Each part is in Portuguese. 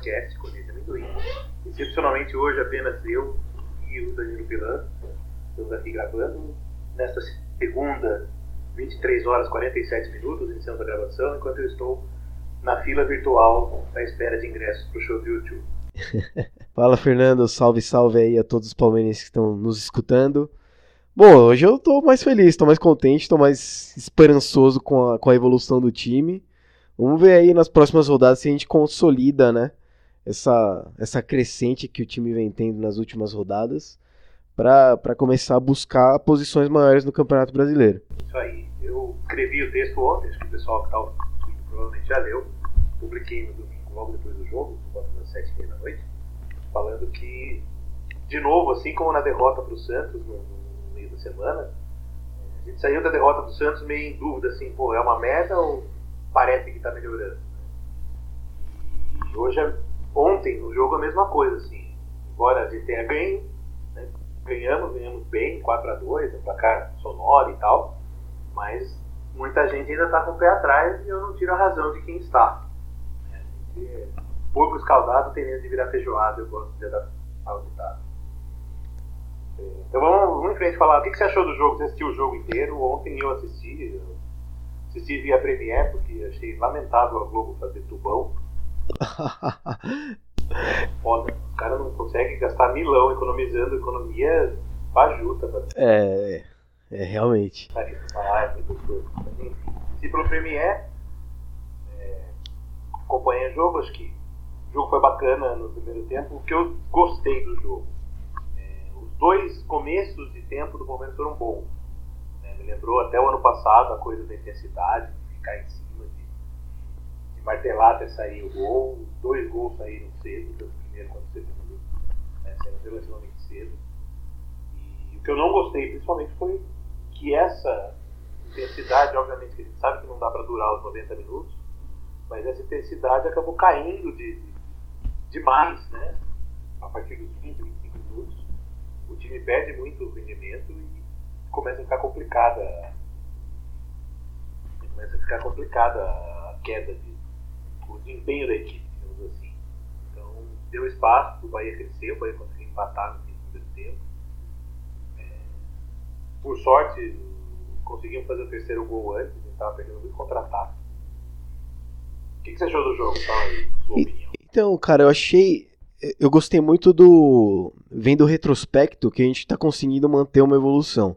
podcast Cornete Amendoim. Excepcionalmente hoje apenas eu e o Danilo Pilan estamos aqui gravando. Nesta segunda, 23 horas 47 minutos, iniciando a gravação, enquanto eu estou na fila virtual à espera de ingressos para o show do YouTube. Fala Fernando, salve, salve aí a todos os palmeirenses que estão nos escutando. Bom, hoje eu tô mais feliz, tô mais contente, tô mais esperançoso com a, com a evolução do time. Vamos ver aí nas próximas rodadas se a gente consolida, né? Essa, essa crescente que o time vem tendo nas últimas rodadas para começar a buscar posições maiores no Campeonato Brasileiro. Isso aí. Eu escrevi o texto ontem, acho que o pessoal que está ouvindo provavelmente já leu. Publiquei no domingo, logo depois do jogo, das sete e meia da noite, falando que, de novo, assim como na derrota para o Santos no, no, meio da semana, a gente saiu da derrota do Santos meio em dúvida, assim, pô, é uma merda ou parece que está melhorando? E hoje, ontem, no jogo, a mesma coisa, assim. Embora a gente tenha ganho, né, ganhamos, ganhamos bem, 4 a 2 um placar sonoro e tal, mas muita gente ainda está com o pé atrás e eu não tiro a razão de quem está. É, porco escaldado tem medo de virar feijoada, eu gosto de dar ao ditado. É, então vamos, vamos em frente falar. O que, que você achou do jogo? Você assistiu o jogo inteiro? Ontem eu assisti. Eu assisti via Premiere, porque achei lamentável a Globo fazer tubão. Foda. O cara não consegue gastar milão economizando economia fajuta. É, é realmente. Ah, é muito Se pro Premiere, é, acompanha o jogo, acho que o jogo foi bacana no primeiro tempo. O que eu gostei do jogo, é, os dois começos de tempo do Palmeiras foram bons. Né? Me lembrou até o ano passado a coisa da intensidade, de ficar em cima, de, até sair o gol. Dois gols saíram cedo, tanto o primeiro quanto o segundo, né? saindo relativamente cedo. E o que eu não gostei, principalmente, foi que essa intensidade, obviamente, que a gente sabe que não dá para durar os 90 minutos, mas essa intensidade acabou caindo de, de, demais, né? A partir dos 20, 25 minutos, o time perde muito o rendimento e começa a ficar complicada. Começa a ficar complicada a queda de desempenho da equipe, digamos assim. Então deu espaço para o Bahia crescer, o Bahia conseguiu empatar no primeiro tempo. É, por sorte, conseguimos fazer o terceiro gol antes, a gente estava perdendo muito contra-ataque. O que, que, você achou do jogo? Fala aí, sua opinião. Então, cara, eu achei. Eu gostei muito do. Vendo o retrospecto, que a gente está conseguindo manter uma evolução.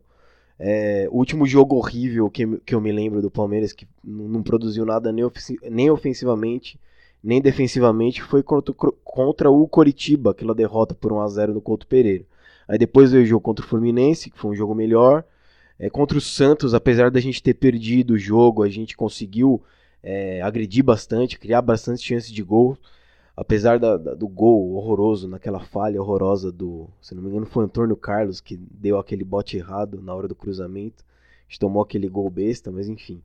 É, o último jogo horrível que, que eu me lembro do Palmeiras, que não produziu nada nem, nem ofensivamente, nem defensivamente, foi contra, contra o Coritiba, aquela derrota por 1x0 no Couto Pereira. Aí depois veio o jogo contra o Fluminense, que foi um jogo melhor. É, contra o Santos, apesar da gente ter perdido o jogo, a gente conseguiu é, agredir bastante, criar bastante chances de gol. Apesar da, da, do gol horroroso, naquela falha horrorosa do, se não me engano, foi Antônio Carlos que deu aquele bote errado na hora do cruzamento. A gente tomou aquele gol besta, mas enfim.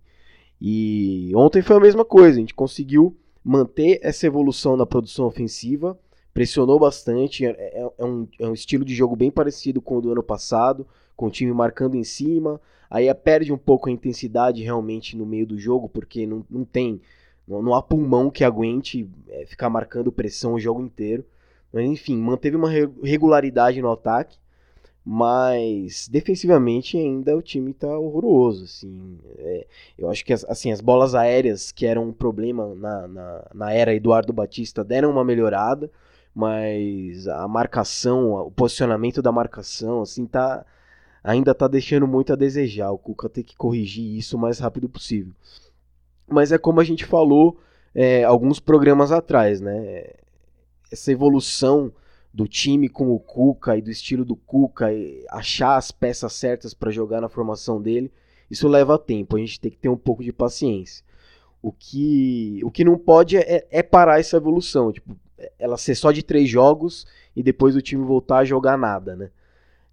E ontem foi a mesma coisa, a gente conseguiu manter essa evolução na produção ofensiva, pressionou bastante, é, é, é, um, é um estilo de jogo bem parecido com o do ano passado, com o time marcando em cima, aí perde um pouco a intensidade realmente no meio do jogo, porque não, não tem, não, não há pulmão que aguente é, ficar marcando pressão o jogo inteiro. Mas enfim, manteve uma regularidade no ataque, mas defensivamente ainda o time está horroroso. Assim, é, eu acho que as, assim, as bolas aéreas, que eram um problema na, na, na era Eduardo Batista, deram uma melhorada, mas a marcação, o posicionamento da marcação, assim, tá ainda tá deixando muito a desejar. O Cuca tem que corrigir isso o mais rápido possível. Mas é como a gente falou é, alguns programas atrás, né? Essa evolução do time com o Cuca e do estilo do Cuca, achar as peças certas para jogar na formação dele, isso leva tempo. A gente tem que ter um pouco de paciência. O que, o que não pode é, é parar essa evolução, tipo, ela ser só de três jogos e depois o time voltar a jogar nada, né?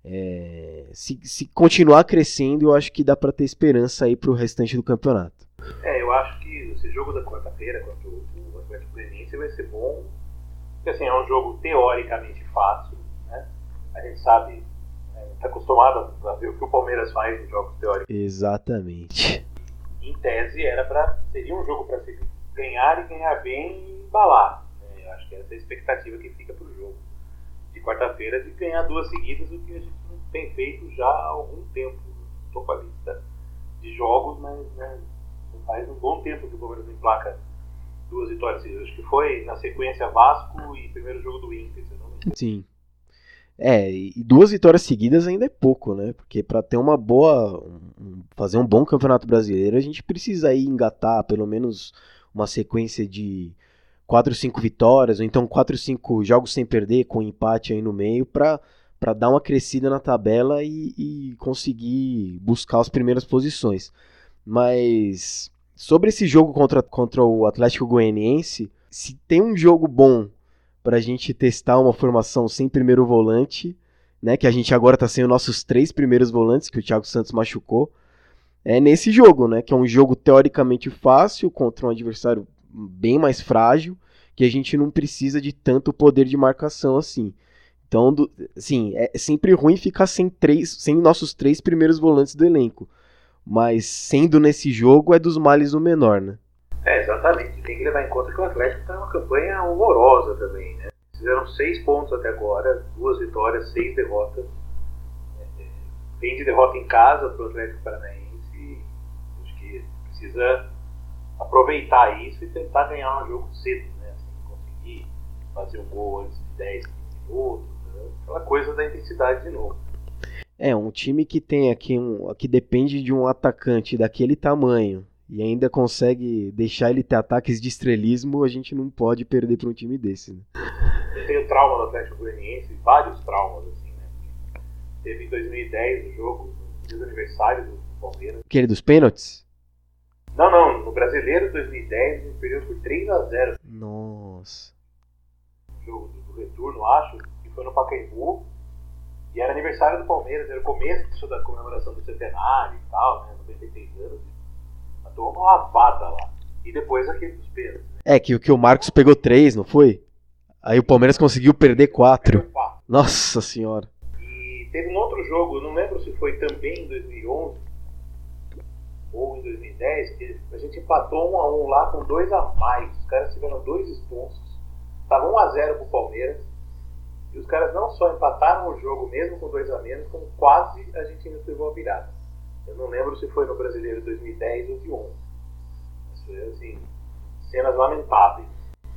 É, se, se, continuar crescendo, eu acho que dá para ter esperança aí para o restante do campeonato. É, eu acho que esse jogo da quarta-feira contra o Atlético Goianiense vai ser bom Porque assim, é um jogo teoricamente fácil, né? A gente sabe, está é, acostumado a ver o que o Palmeiras faz em jogos teóricos. Exatamente. Em tese era para seria um jogo para se ganhar e ganhar bem e embalar. Né? Eu acho que essa é a expectativa que fica para o jogo quarta-feira de ganhar duas seguidas, o que a gente não tem feito já há algum tempo. Estou com lista de jogos, mas né, faz um bom tempo que o Palmeiras emplaca duas vitórias. Acho que foi na sequência Vasco e primeiro jogo do Inter, se não me engano. Sim. É, e duas vitórias seguidas ainda é pouco, né? Porque para ter uma boa. Um, fazer um bom campeonato brasileiro, a gente precisa aí engatar pelo menos uma sequência de 4, 5 vitórias, ou então 4, 5 jogos sem perder, com empate aí no meio, para para dar uma crescida na tabela e, e, conseguir buscar as primeiras posições. Mas sobre esse jogo contra, contra o Atlético Goianiense, se tem um jogo bom para a gente testar uma formação sem primeiro volante, né, que a gente agora está sem os nossos três primeiros volantes, que o Thiago Santos machucou, é nesse jogo, né, que é um jogo teoricamente fácil contra um adversário bem mais frágil, que a gente não precisa de tanto poder de marcação assim. Então, do, assim, é sempre ruim ficar sem três, sem nossos três primeiros volantes do elenco. Mas sendo nesse jogo é dos males o menor, né? É, exatamente. Tem que levar em conta que o Atlético está numa campanha horrorosa também, né? Fizeram seis pontos até agora, duas vitórias, seis derrotas. É, é, vem de derrota em casa para o Atlético Paranaense. Acho que precisa aproveitar isso e tentar ganhar um jogo cedo, né? Assim, conseguir fazer um gol antes de 10, 15 minutos, né? aquela coisa da intensidade de novo. É, um time que tem aqui um. que depende de um atacante daquele tamanho e ainda consegue deixar ele ter ataques de estrelismo, a gente não pode perder para um time desse. Né? Eu tenho trauma do Atlético Goianiense, vários traumas, assim, né? Teve em 2010 o jogo, no dia do aniversário do Palmeiras. Aquele dos pênaltis? Brasileiro 2010 a gente perdeu por 3x0. Nossa. O jogo do retorno, acho, que foi no Pacaembu. E era aniversário do Palmeiras, era o começo da comemoração do centenário e tal, né? 93 anos. Matou uma lavada lá. E depois aquele dos pênaltis. Né? É, que, que o Marcos pegou 3, não foi? Aí o Palmeiras conseguiu perder 4. Nossa senhora. E teve um outro jogo, não lembro se foi também em 2011 ou em 2010, que a gente empatou 1 a 1 lá com dois a mais. Os caras tiveram dois expulsos. Tava 1 a 0 pro Palmeiras. E os caras não só empataram o jogo mesmo com dois a menos, como quase a gente ainda levou a virada. Eu não lembro se foi no Brasileiro de 2010 ou de 11. Mas foi assim, cenas lamentáveis.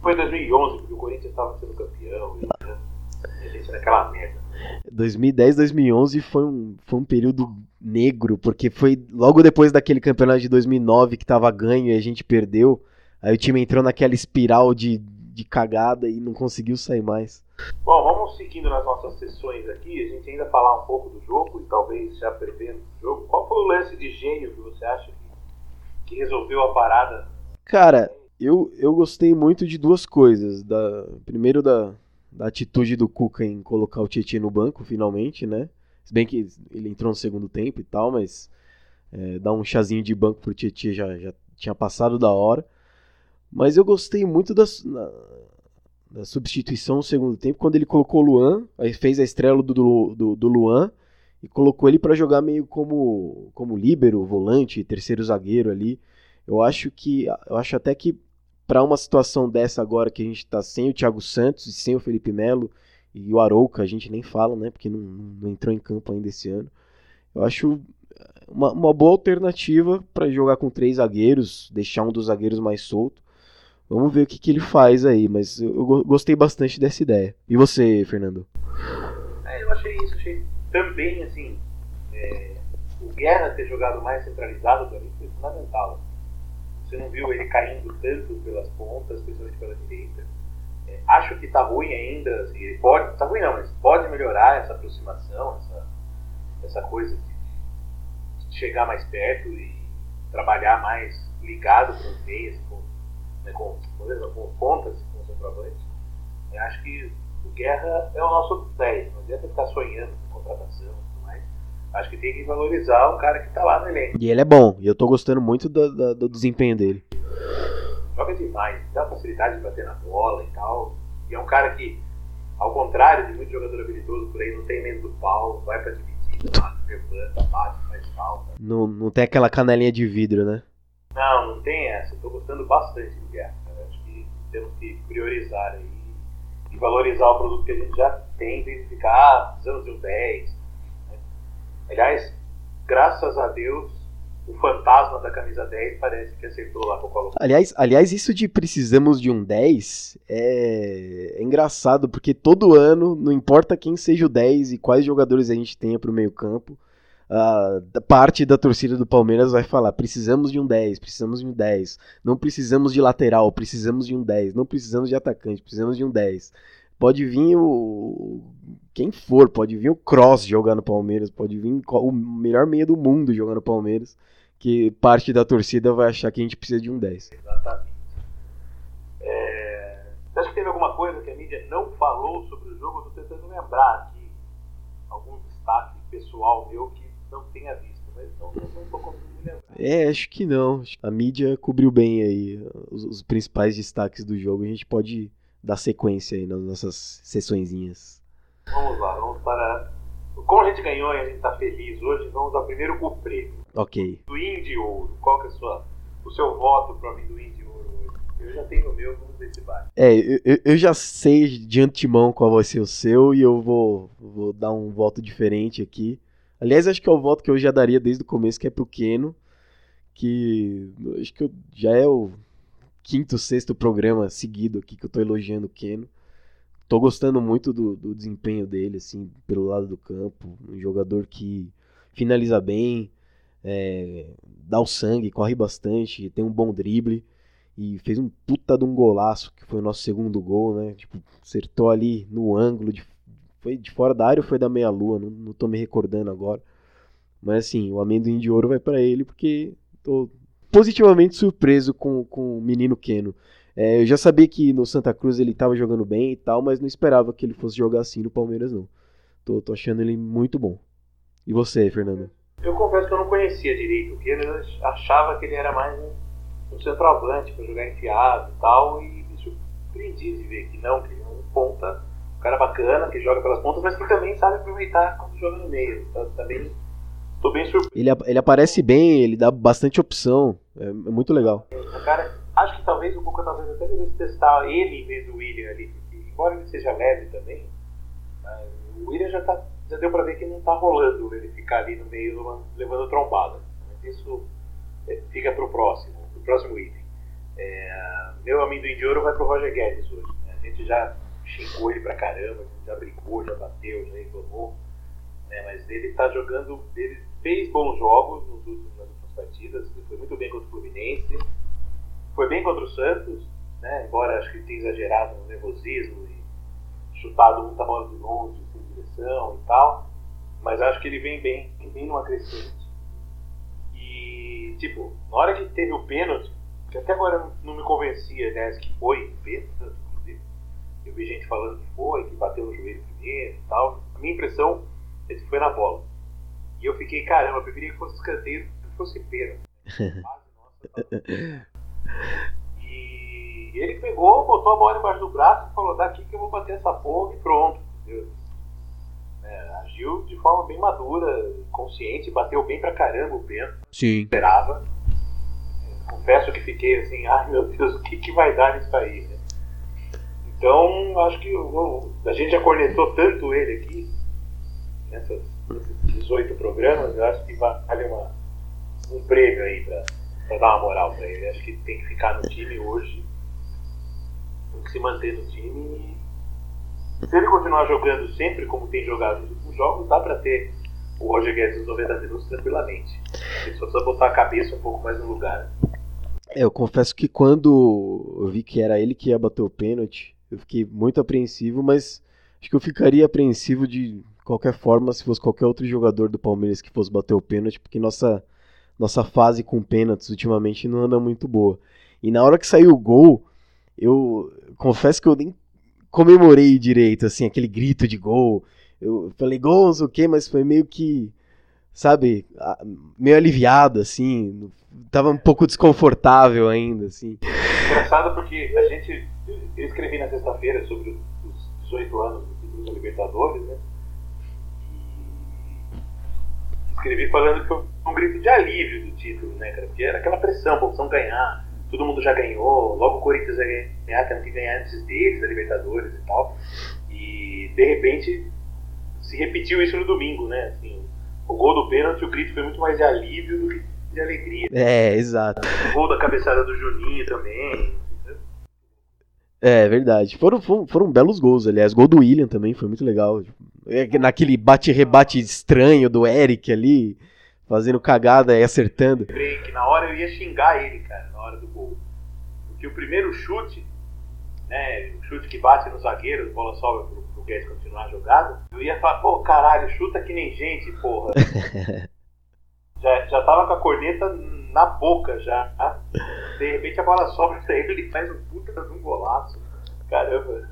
Foi 2011, porque o Corinthians estava sendo campeão. E, né, a gente naquela merda. 2010, 2011 foi um, foi um período negro, porque foi logo depois daquele campeonato de 2009 que tava ganho e a gente perdeu. Aí o time entrou naquela espiral de, de cagada e não conseguiu sair mais. Bom, vamos seguindo nas nossas sessões aqui, a gente ainda falar um pouco do jogo e talvez já prevendo o jogo. Qual foi o lance de gênio que você acha que, que resolveu a parada? Cara, eu, eu gostei muito de duas coisas. Da, primeiro da, da atitude do Cuca em colocar o Tietchan no banco, finalmente, né? Se bem que ele entrou no segundo tempo e tal, mas é, dar um chazinho de banco pro Tietchan já, já tinha passado da hora. Mas eu gostei muito da, da substituição no segundo tempo, quando ele colocou o Luan, aí fez a estrela do, do, do Luan e colocou ele para jogar meio como como líbero, volante, terceiro zagueiro ali. Eu acho que eu acho até que para uma situação dessa agora que a gente está sem o Thiago Santos e sem o Felipe Melo e o Arouca, a gente nem fala, né, porque não, não entrou em campo ainda esse ano. Eu acho uma, uma boa alternativa para jogar com três zagueiros, deixar um dos zagueiros mais solto. Vamos ver o que, que ele faz aí, mas eu, gostei bastante dessa ideia. E você, Fernando? É, eu achei isso, achei também, assim, é, o Guerra ter jogado mais centralizado para mim foi fundamental. Você não viu ele caindo tanto pelas pontas, principalmente pela direita. É, acho que está ruim ainda, assim, ele pode, tá ruim não, mas pode melhorar essa aproximação, essa, essa coisa de, chegar mais perto e trabalhar mais ligado com os meias, com, né, com, com pontas, com os centroavantes. Eu acho que o Guerra é o nosso 10, não adianta ficar sonhando com contratação acho que tem que valorizar o cara que tá lá no elenco. E ele é bom, e eu tô gostando muito do, do, do desempenho dele. Joga demais, dá facilidade de bater na bola e tal. E é um cara que, ao contrário de muito jogador habilidoso por aí, não tem medo do pau, vai pra dividida, levanta, bate, faz falta. Não, não tem aquela canelinha de vidro, né? Não, não tem essa. Estou gostando bastante do Guerra. Acho que temos que priorizar aí e valorizar o produto que a gente já tem, identificar, ah, precisamos de um 10. Aliás, graças a Deus, o fantasma da camisa 10 parece que acertou lá com o Colo Aliás, aliás, isso de precisamos de um 10 é... é engraçado, porque todo ano, não importa quem seja o 10 e quais jogadores a gente tenha para o meio campo, a parte da torcida do Palmeiras vai falar: precisamos de um 10, precisamos de um 10. Não precisamos de lateral, precisamos de um 10. Não precisamos de atacante, precisamos de um 10. Pode vir o. Quem for, pode vir o Cross jogar no Palmeiras, pode vir o melhor meia do mundo jogar no Palmeiras, que parte da torcida vai achar que a gente precisa de um 10. Exatamente. É... Você acha que teve alguma coisa que a mídia não falou sobre o jogo? Estou tentando lembrar aqui algum destaque pessoal meu que não tenha visto, mas não, não tô conseguindo lembrar. É, acho que não. A mídia cobriu bem aí os, os, principais destaques do jogo. A gente pode dar sequência aí nas nossas sessõezinhas. Vamos lá, vamos para. Como a gente ganhou e a gente está feliz hoje, vamos ao primeiro o prêmio. Ok. Do Indy Ouro. Qual que é sua, o seu voto para mim do Indy Ouro hoje? Eu já tenho o meu, vamos ver se vai. É, eu, eu já sei de antemão qual vai ser o seu e eu vou, vou dar um voto diferente aqui. Aliás, acho que é o voto que eu já daria desde o começo, que é pro Keno, que acho que já é o quinto, sexto programa seguido aqui que eu tô elogiando o Keno. Tô gostando muito do, do desempenho dele, assim, pelo lado do campo. Um jogador que finaliza bem, é, dá o sangue, corre bastante, tem um bom drible e fez um puta de um golaço, que foi o nosso segundo gol, né? Tipo, acertou ali no ângulo de foi de fora da área ou foi da meia-lua? Não, não tô me recordando agora. Mas assim, o amendoim de ouro vai para ele porque tô positivamente surpreso com, com o menino Keno. É, eu já sabia que no Santa Cruz ele estava jogando bem e tal, mas não esperava que ele fosse jogar assim no Palmeiras, não. Tô, tô achando ele muito bom. E você, Fernando? Eu confesso que eu não conhecia direito o Keno, eu achava que ele era mais um, um centroavante para jogar enfiado e tal, e me surpreendi de ver que não, que ele é um ponta um cara bacana, que joga pelas pontas, mas que também sabe aproveitar quando joga no meio. Então, também tô bem surpreso. Ele, ele aparece bem, ele dá bastante opção. É, é muito legal. Cara, acho que talvez o Cuca talvez até devesse testar ele em vez do William ali, porque embora ele seja leve também, o William já, tá, já deu pra ver que não tá rolando ele ficar ali no meio levando trombada. Mas isso é, fica pro próximo, pro próximo item. É, meu amendoim de ouro vai pro Roger Guedes hoje. Né? A gente já xingou ele pra caramba, já brigou, já bateu, já reclamou. Né? Mas ele tá jogando, ele fez bons jogos nos últimos, nas últimas partidas, ele foi muito bem contra o Fluminense, foi bem contra o Santos, né? embora acho que tenha exagerado no nervosismo e chutado muita bola de longe, sem direção e tal, mas acho que ele vem bem, vem numa crescente. E, tipo, na hora que teve o pênalti, que até agora não me convencia, né, que foi pênalti, eu vi gente falando que foi, que bateu no joelho primeiro e tal. A minha impressão é que foi na bola. E eu fiquei, caramba, eu preferia que fosse escanteio do que fosse pênalti. e ele pegou, botou a bola embaixo do braço e falou: daqui que eu vou bater essa porra e pronto. É, agiu de forma bem madura, consciente, bateu bem pra caramba o pênalti. Sim. Esperava. Confesso que fiquei assim, ai meu Deus, o que, que vai dar nisso aí, né? Então, acho que a gente já cornetou tanto ele aqui, nessas, nesses 18 programas, eu acho que vale uma, um prêmio aí para dar uma moral para ele. Acho que tem que ficar no time hoje, tem que se manter no time. E se ele continuar jogando sempre como tem jogado nos últimos jogos, dá para ter o Roger Guedes nos 90 minutos tranquilamente. Ele só precisa botar a cabeça um pouco mais no lugar. É, eu confesso que quando eu vi que era ele que ia bater o pênalti, eu fiquei muito apreensivo, mas acho que eu ficaria apreensivo de qualquer forma se fosse qualquer outro jogador do Palmeiras que fosse bater o pênalti, porque nossa, nossa fase com pênaltis ultimamente não anda muito boa. E na hora que saiu o gol, eu confesso que eu nem comemorei direito, assim, aquele grito de gol. Eu falei gol, não sei o quê, mas foi meio que, sabe, meio aliviado, assim. tava um pouco desconfortável ainda, assim. Engraçado porque a gente. Eu escrevi na sexta-feira sobre os 18 anos do Libertadores, né? Escrevi falando que foi um grito de alívio do título, né, cara? Porque era aquela pressão, precisam ganhar, todo mundo já ganhou, logo o Corinthians vai ganhar, tem que ganhar antes deles, da Libertadores e tal. E de repente se repetiu isso no domingo, né? Assim, o gol do pênalti, o grito foi muito mais de alívio do que de alegria. É, exato. O gol da cabeçada do Juninho também. É, verdade. Foram, foram, foram, belos gols, aliás. Gol do William também foi muito legal. É, naquele bate-rebate estranho do Eric ali, fazendo cagada e acertando. Lembrei que na hora eu ia xingar ele, cara, na hora do gol. Porque o primeiro chute, né, o chute que bate no zagueiro, a bola sobe pro, pro Guedes continuar a jogada, eu ia falar, pô, caralho, chuta que nem gente, porra. já, já tava com a corneta na boca já. De repente a bola sobra pra ele, ele faz um puta de um golaço. Caramba.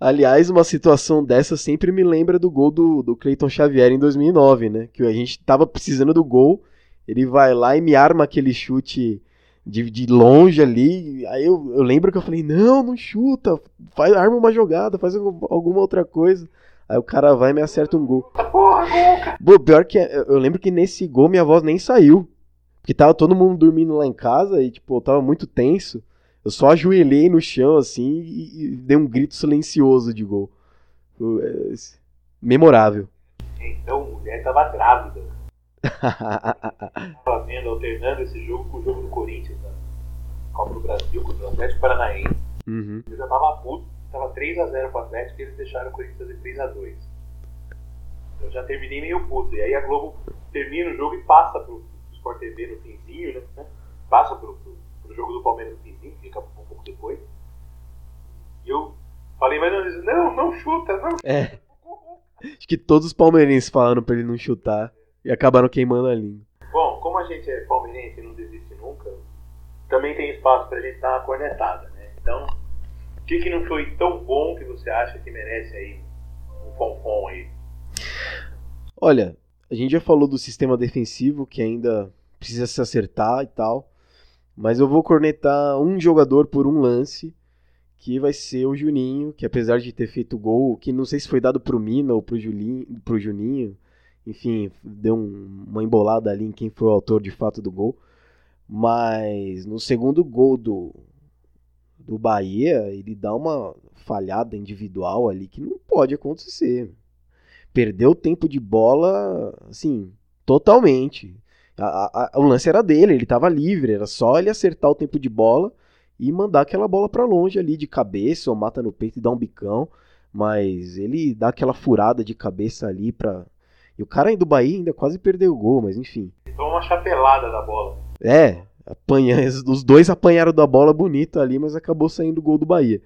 Aliás, uma situação dessa sempre me lembra do gol do, do Cleiton Xavier em 2009, né? Que a gente tava precisando do gol, ele vai lá e me arma aquele chute de, de longe ali. Aí eu, eu lembro que eu falei: não, não chuta, faz, arma uma jogada, faz alguma outra coisa. Aí o cara vai e me acerta um gol. Porra, gol, cara. Pô, pior que eu lembro que nesse gol minha voz nem saiu. Porque tava todo mundo dormindo lá em casa e, tipo, eu tava muito tenso. Eu só ajoelhei no chão, assim, e, e dei um grito silencioso de gol. É, memorável. Então, mulher tava grávida. tava vendo, alternando esse jogo com o jogo do Corinthians, né? Copa do Brasil contra o Atlético Paranaense. Uhum. Eu já tava puto, tava 3x0 pro Atlético e eles deixaram o Corinthians fazer 3x2. Eu já terminei meio puto. E aí a Globo termina o jogo e passa pro Sport TV no finzinho, né? Passa pro, pro, pro jogo do Palmeiras no finzinho, fica um pouco depois. E eu falei, mas não, não, não chuta, não chuta. É. Acho que todos os palmeirenses falaram pra ele não chutar e acabaram queimando a língua. Bom, como a gente é palmeirense e não desiste nunca, também tem espaço pra gente dar uma cornetada, né? Então, o que, que não foi tão bom que você acha que merece aí um fonfon aí? Olha, a gente já falou do sistema defensivo que ainda precisa se acertar e tal. Mas eu vou cornetar um jogador por um lance, que vai ser o Juninho, que apesar de ter feito gol, que não sei se foi dado pro Mina ou pro, Julinho, pro Juninho, enfim, deu um, uma embolada ali em quem foi o autor de fato do gol. Mas no segundo gol do, do Bahia, ele dá uma falhada individual ali que não pode acontecer perdeu tempo de bola, assim, totalmente. A, a, o lance era dele, ele estava livre, era só ele acertar o tempo de bola e mandar aquela bola para longe ali de cabeça ou mata no peito e dá um bicão. Mas ele dá aquela furada de cabeça ali pra. E o cara do Bahia ainda quase perdeu o gol, mas enfim. Tomou uma chapelada da bola. É, apanha... os dois apanharam da bola bonito ali, mas acabou saindo o gol do Bahia.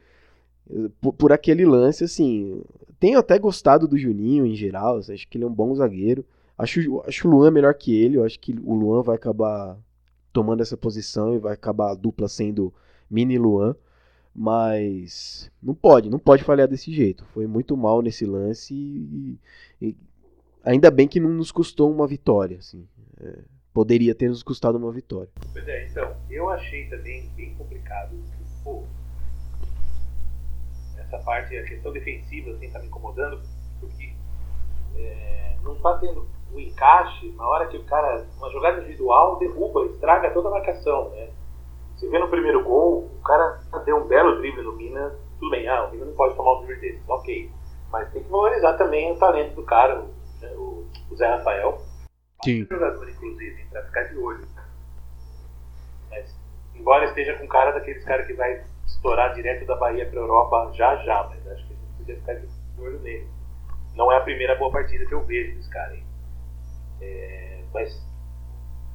Por, por, aquele lance, assim. Tenho até gostado do Juninho em geral. Acho que ele é um bom zagueiro. Acho, acho o Luan melhor que ele. Eu acho que o Luan vai acabar tomando essa posição e vai acabar a dupla sendo mini Luan. Mas não pode, não pode falhar desse jeito. Foi muito mal nesse lance e, e ainda bem que não nos custou uma vitória. Assim. É, poderia ter nos custado uma vitória. Pois é, então, eu achei também bem complicado. Pô, essa parte, a questão defensiva, assim, tá me incomodando, porque é, não tá tendo o encaixe na hora que o cara, uma jogada individual, derruba, estraga toda a marcação, né? Você vê no primeiro gol, o cara deu um belo drible no Mina, tudo bem, ah, o Mina não pode tomar um drible desse, ok. Mas tem que valorizar também o talento do cara, o, né, o, o Zé Rafael. Sim. jogador, inclusive, pra ficar de olho. Mas, embora esteja com cara daqueles caras que vai estourar direto da Bahia para a Europa já já, mas acho que a gente podia ficar de olho nele. Não é a primeira boa partida que eu vejo desse cara aí. É, mas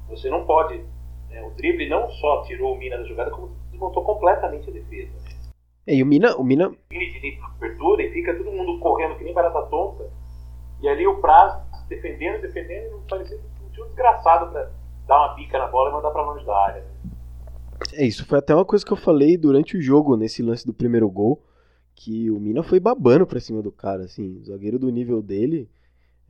você não pode. Né, o drible não só tirou o Mina da jogada, como desmontou completamente a defesa. Né? É, e o Mina. O Mina... de abertura e fica todo mundo correndo que nem barata tonta. E ali o Praz defendendo, defendendo, parecia um desgraçado para dar uma pica na bola e mandar para longe da área. É, isso foi até uma coisa que eu falei durante o jogo, nesse lance do primeiro gol, que o Mina foi babando pra cima do cara, assim, o zagueiro do nível dele,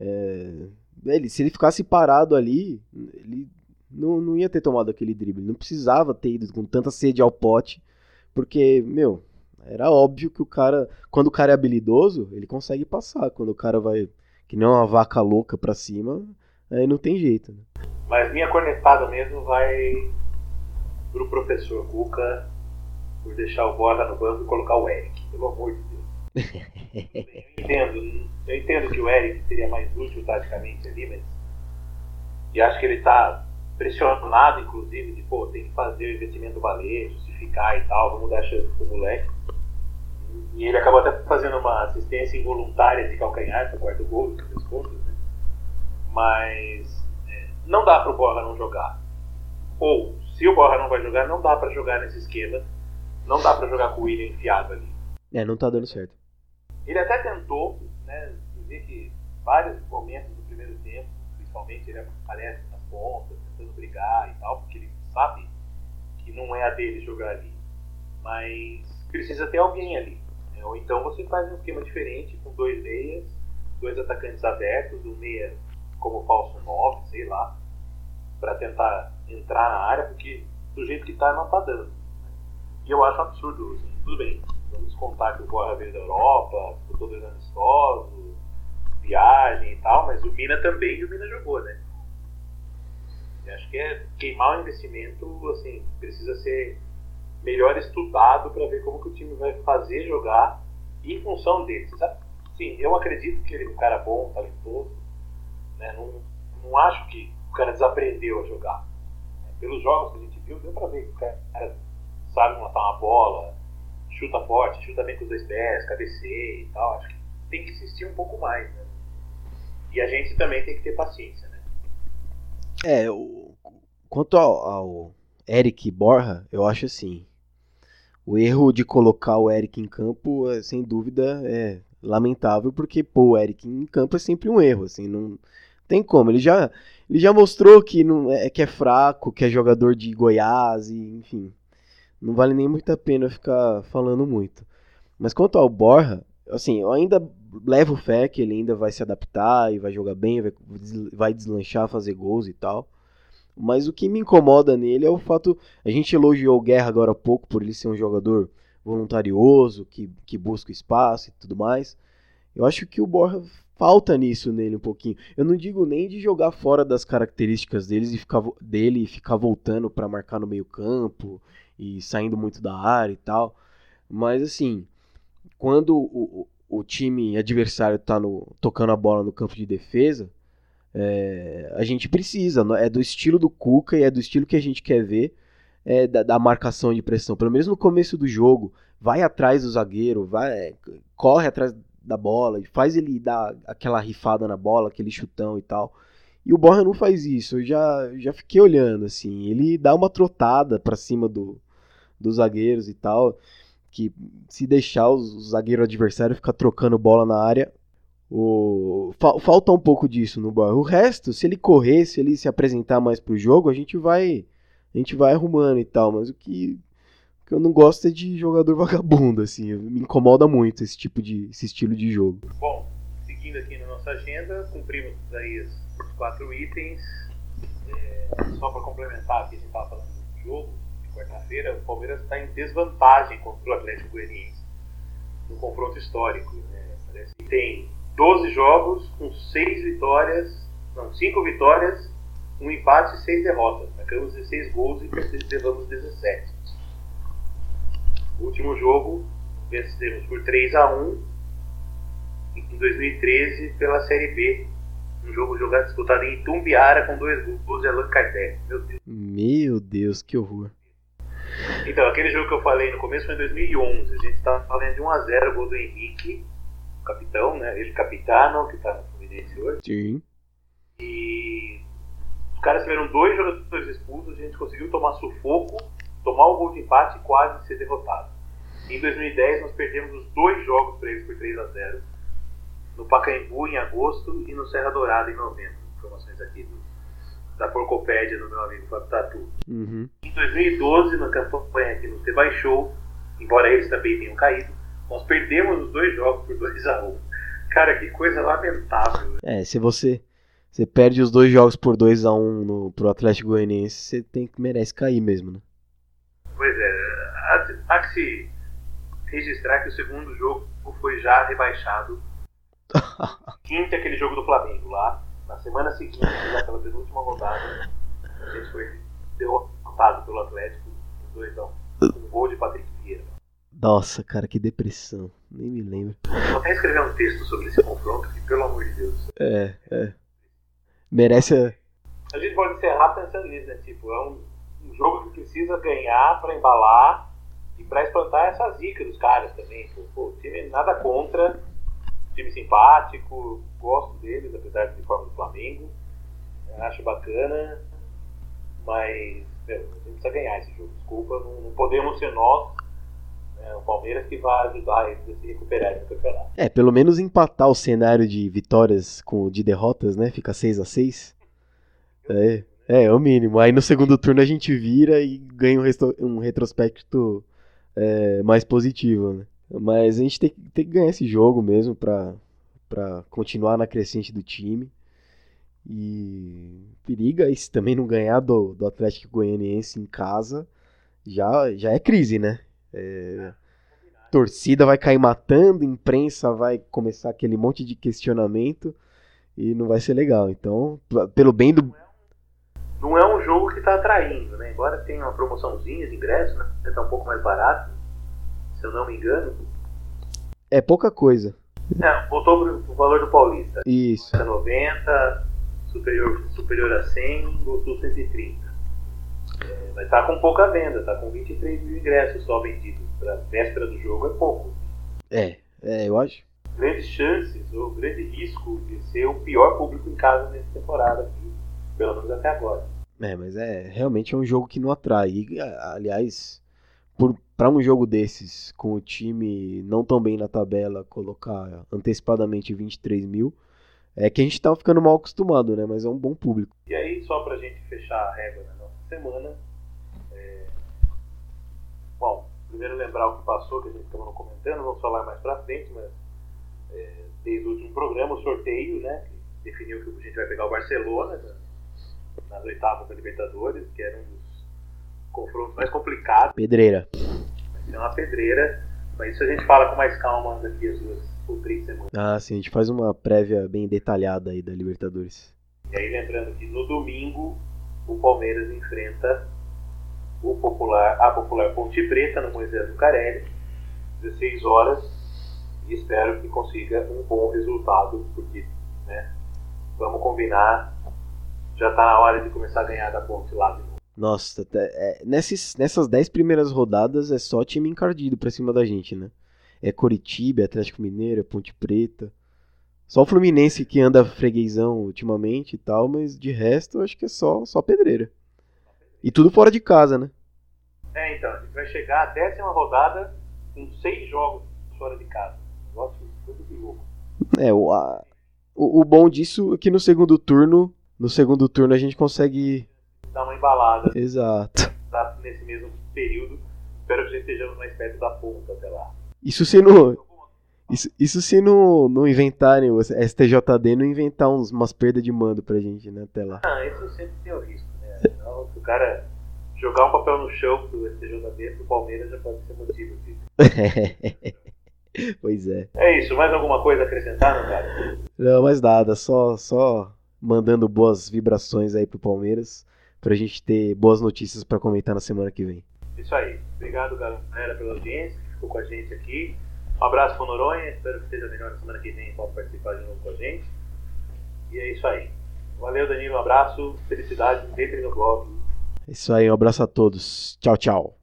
é, ele, se ele ficasse parado ali, ele Não, não ia ter tomado aquele drible. Não precisava ter ido com tanta sede ao pote. Porque, meu, era óbvio que o cara. Quando o cara é habilidoso, ele consegue passar. Quando o cara vai. Que nem uma vaca louca pra cima, aí não tem jeito. Né? Mas minha cornetada mesmo vai pro professor Cuca por deixar o Borja no banco e colocar o Eric, pelo amor de Deus. eu entendo, eu entendo que o Eric seria mais útil taticamente ali, mas. E acho que ele tá pressionado, inclusive, de pô, tem que fazer o investimento valer, justificar e tal, vamos dar chance pro moleque. E ele acabou até fazendo uma assistência involuntária de calcanhar para o quarto gol, no contas, né? Mas é, não dá para o Borja não jogar. Ou, se o Borja não vai jogar, não dá para jogar nesse esquema. Não dá para jogar com o William enfiado ali. É, não tá dando certo. Ele até tentou, né? Dizer que vários momentos do primeiro tempo, principalmente, ele aparece nas pontas, tentando brigar e tal, porque ele sabe que não é a dele jogar ali. Mas precisa ter alguém ali. Né? Ou então você faz um esquema diferente com dois meias, dois atacantes abertos, um meia como falso 9, sei lá, para tentar entrar na área, porque do jeito que tá não tá dando. E eu acho absurdo, assim, tudo bem, vamos contar que o Borra veio da Europa, dois amistosos, viagem e tal, mas o Mina também e o Mina jogou, né? Acho que é queimar o investimento, assim, precisa ser melhor estudado para ver como que o time vai fazer jogar em função dele. Sabe? Sim, eu acredito que ele é um cara bom, talentoso. Né? Não, não acho que o cara desaprendeu a jogar. Pelos jogos que a gente viu, deu para ver que o cara sabe matar uma bola, chuta forte, chuta bem com os dois pés, cabeceia e tal. Acho que tem que insistir um pouco mais. Né? E a gente também tem que ter paciência. Né? É, quanto ao, ao Eric Borja, eu acho assim o erro de colocar o Eric em campo, é, sem dúvida, é lamentável, porque pô, o Eric em campo é sempre um erro, assim, não tem como. Ele já, ele já mostrou que, não, é, que é fraco, que é jogador de Goiás, e, enfim, não vale nem muito a pena ficar falando muito. Mas quanto ao Borja, assim, eu ainda levo fé que ele ainda vai se adaptar e vai jogar bem, vai, deslanchar, fazer gols e tal. Mas o que me incomoda nele é o fato. A gente elogiou o Guerra agora há pouco por ele ser um jogador voluntarioso, que, que busca espaço e tudo mais. Eu acho que o Borja falta nisso nele um pouquinho. Eu não digo nem de jogar fora das características deles e ficar, dele e ficar voltando para marcar no meio-campo e saindo muito da área e tal. Mas assim, quando o, o, time adversário está tocando a bola no campo de defesa, é, a gente precisa, é do estilo do Cuca e é do estilo que a gente quer ver é, da, da, marcação de pressão. Pelo menos no começo do jogo, vai atrás do zagueiro, vai, corre atrás da bola, faz ele dar aquela rifada na bola, aquele chutão e tal. E o Borja não faz isso. Eu já, já fiquei olhando assim. Ele dá uma trotada para cima do, dos zagueiros e tal. Que se deixar o zagueiro adversário ficar trocando bola na área, o, falta um pouco disso no Borja. O resto, se ele correr, se ele se apresentar mais pro jogo, a gente vai a gente vai arrumando e tal, mas o que, eu não gosto é de jogador vagabundo, assim, me incomoda muito esse tipo de esse estilo de jogo. Bom, seguindo aqui na nossa agenda, cumprimos aí os quatro itens. É, só para complementar que a gente estava falando do jogo, quarta-feira, o Palmeiras está em desvantagem contra o Atlético Goianiense no confronto histórico. Né? Parece que tem 12 jogos com 6 vitórias, não, 5 vitórias, um empate e 6 derrotas. Marcamos 16 gols e levamos 17. O último jogo vencemos por 3 a 1 em 2013 pela Série B. Um jogo jogado disputado em Tumbiara com dois gols de Allan Kardec. Meu Deus. Meu Deus, que horror. Então, aquele jogo que eu falei no começo foi em 2011. A gente estava falando de 1 a 0 gol do Henrique capitão, né? Ele capitano, que está no Fluminense hoje. Sim. E os caras tiveram dois jogadores expulsos, a gente conseguiu tomar sufoco, tomar o gol de empate e quase ser derrotado. Em 2010 nós perdemos os dois jogos para eles por 3 a 0 no Pacaembu em agosto e no Serra Dourada em novembro. Informações aqui do, da Porcopédia do meu amigo Fábio Tatu. Uhum. Em 2012, na campanha que nos rebaixou, embora eles também tenham caído, nós perdemos os dois jogos por 2 a 1 um. Cara, que coisa lamentável. É, se você Você perde os dois jogos por 2 a 1 um no, pro Atlético Goianiense, você tem que merece cair mesmo, né? Pois é, há, há que se registrar que o segundo jogo foi já rebaixado. Quinta aquele jogo do Flamengo lá. Na semana seguinte, naquela penúltima rodada, a gente foi derrotado pelo Atlético, 2 a 1 um gol de Patrick Vieira. Nossa, cara, que depressão. Nem me lembro. Vou até escrever um texto sobre esse confronto, que pelo amor de Deus. É, é. Merece a. A gente pode encerrar pensando nisso, né? Tipo, é um, um jogo que precisa ganhar para embalar e para espantar essa zica dos caras também. Pô, pô, time nada contra, time simpático, gosto deles, apesar de forma do Flamengo. Acho bacana, mas meu, a gente precisa ganhar esse jogo. Desculpa, não, não podemos ser nós é, o Palmeiras que vai ajudar eles a se recuperarem no campeonato. É, pelo menos empatar o cenário de vitórias com de derrotas, né? Fica 6 a 6 É, é, é o mínimo. Aí no segundo turno a gente vira e ganha um, um retrospecto é, mais positivo, né? Mas a gente tem, tem que ganhar esse jogo mesmo pra continuar na crescente do time. E periga e se também não ganhar do, do Atlético Goianiense em casa, já, já é crise, né? É, torcida vai cair matando, imprensa vai começar aquele monte de questionamento e não vai ser legal. Então, pelo bem do. Não é um jogo que está atraindo, né? Embora tenha uma promoçãozinha de ingresso, né? Está um pouco mais barato, se eu não me engano. É pouca coisa. É, voltou pro, valor do Paulista. Isso. 90, superior, superior a 100, voltou 130. É, mas tá com pouca venda, tá com 23 mil ingressos só vendidos. Pra véspera do jogo é pouco. É, é, eu acho. Grandes chances, ou grande risco de ser o pior público em casa nessa temporada aqui, pelo menos até agora. É, mas é realmente é um jogo que não atrai. E, aliás, para um jogo desses, com o time não tão bem na tabela, colocar antecipadamente 23 mil, é que a gente tá ficando mal acostumado, né? Mas é um bom público. E aí, só pra gente fechar a régua na nossa semana, é... bom, primeiro lembrar o que passou, que a gente estava não comentando, vamos falar mais pra frente, mas é, desde o último programa, o sorteio, né? Que definiu que a gente vai pegar o Barcelona né, nas oitavas da Libertadores, que era um dos confrontos mais complicados. Pedreira. Ser uma pedreira, mas isso a gente fala com mais calma daqui as duas ou três semanas. Ah, sim, a gente faz uma prévia bem detalhada aí da Libertadores. E aí lembrando que no domingo o Palmeiras enfrenta o popular, a popular Ponte Preta no Moisés do Carelli, 16 horas, e espero que consiga um bom resultado, porque né, vamos combinar, já está na hora de começar a ganhar da Ponte lá de. Nossa, é, nessas, nessas 10 primeiras rodadas é só time encardido pra cima da gente, né? É Coritiba, é Atlético Mineiro, é Ponte Preta. Só o Fluminense que anda freguesão ultimamente e tal, mas de resto eu acho que é só, só pedreira. E tudo fora de casa, né? É, então, a gente vai chegar à décima rodada com seis jogos fora de casa. Negócio muito de louco. É, o, a, o, o bom disso é que no segundo turno, no segundo turno a gente consegue dar uma embalada. Exato. Nesse mesmo período. Espero que gente estejamos mais perto da ponta até lá. Isso se não. Isso, isso se não, não inventarem, o STJD não inventar uns, umas perdas de mando pra gente, né, até lá. Ah, isso sempre tem o risco, né? Então, se o cara jogar um papel no chão pro STJD, pro Palmeiras já pode ser motivo disso. pois é. É isso, mais alguma coisa a acrescentar, não, cara? Não, mais nada, só, só mandando boas vibrações aí pro Palmeiras, pra gente ter boas notícias para comentar na semana que vem. Isso aí. Obrigado, galera, pela audiência que ficou com a gente aqui. Um abraço pro Noronha, espero que seja melhor na semana que vem possa participar de novo com a gente. E é isso aí. Valeu, Danilo, um abraço, felicidade, entre no blog. É isso aí, um abraço a todos. Tchau, tchau.